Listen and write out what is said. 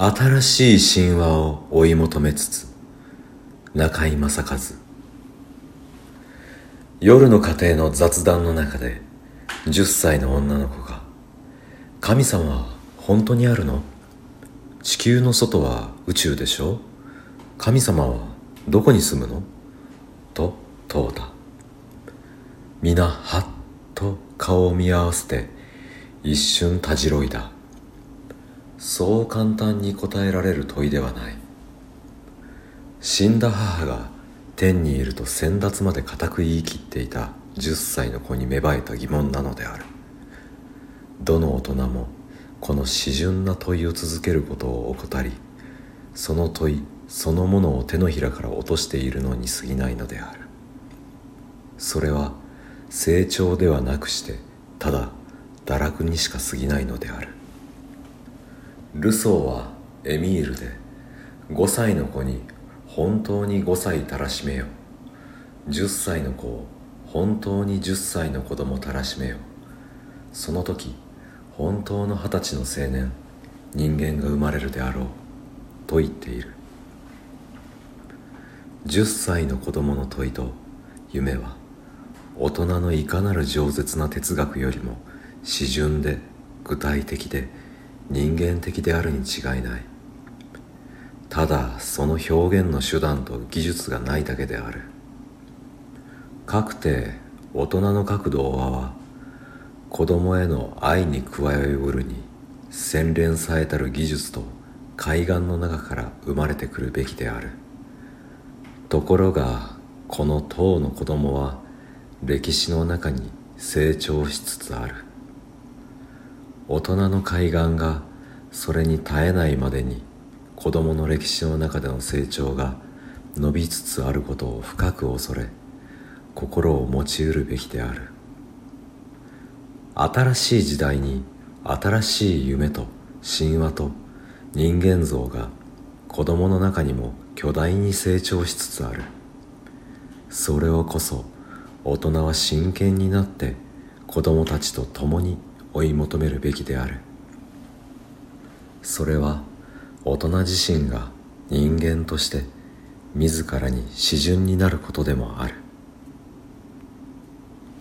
新しい神話を追い求めつつ中井正和。夜の家庭の雑談の中で10歳の女の子が「神様は本当にあるの？地球の外は宇宙でしょ？神様はどこに住むの?」と問うた。皆はっと顔を見合わせて一瞬たじろいだ。そう簡単に答えられる問いではない。死んだ母が天にいると先達まで固く言い切っていた10歳の子に芽生えた疑問なのである。どの大人もこの詩純な問いを続けることを怠りその問いそのものを手のひらから落としているのに過ぎないのである。それは成長ではなくしてただ堕落にしか過ぎないのである。ルソーはエミールで5歳の子に本当に5歳たらしめよ。10歳の子を本当に10歳の子供たらしめよ。その時本当の二十歳の青年人間が生まれるであろうと言っている。10歳の子供の問いと夢は大人のいかなる饒舌な哲学よりも詩純で具体的で人間的であるに違いない。ただその表現の手段と技術がないだけである。かくて大人の角度は子供への愛に加えうるに洗練されたる技術と海岸の中から生まれてくるべきである。ところがこの塔の子供は歴史の中に成長しつつある。大人の海岸がそれに耐えないまでに子供の歴史の中での成長が伸びつつあることを深く恐れ心を持ちうるべきである。新しい時代に新しい夢と神話と人間像が子供の中にも巨大に成長しつつある。それをこそ大人は真剣になって子供たちと共に追い求めるべきである。それは大人自身が人間として自らに詩純になることでもある。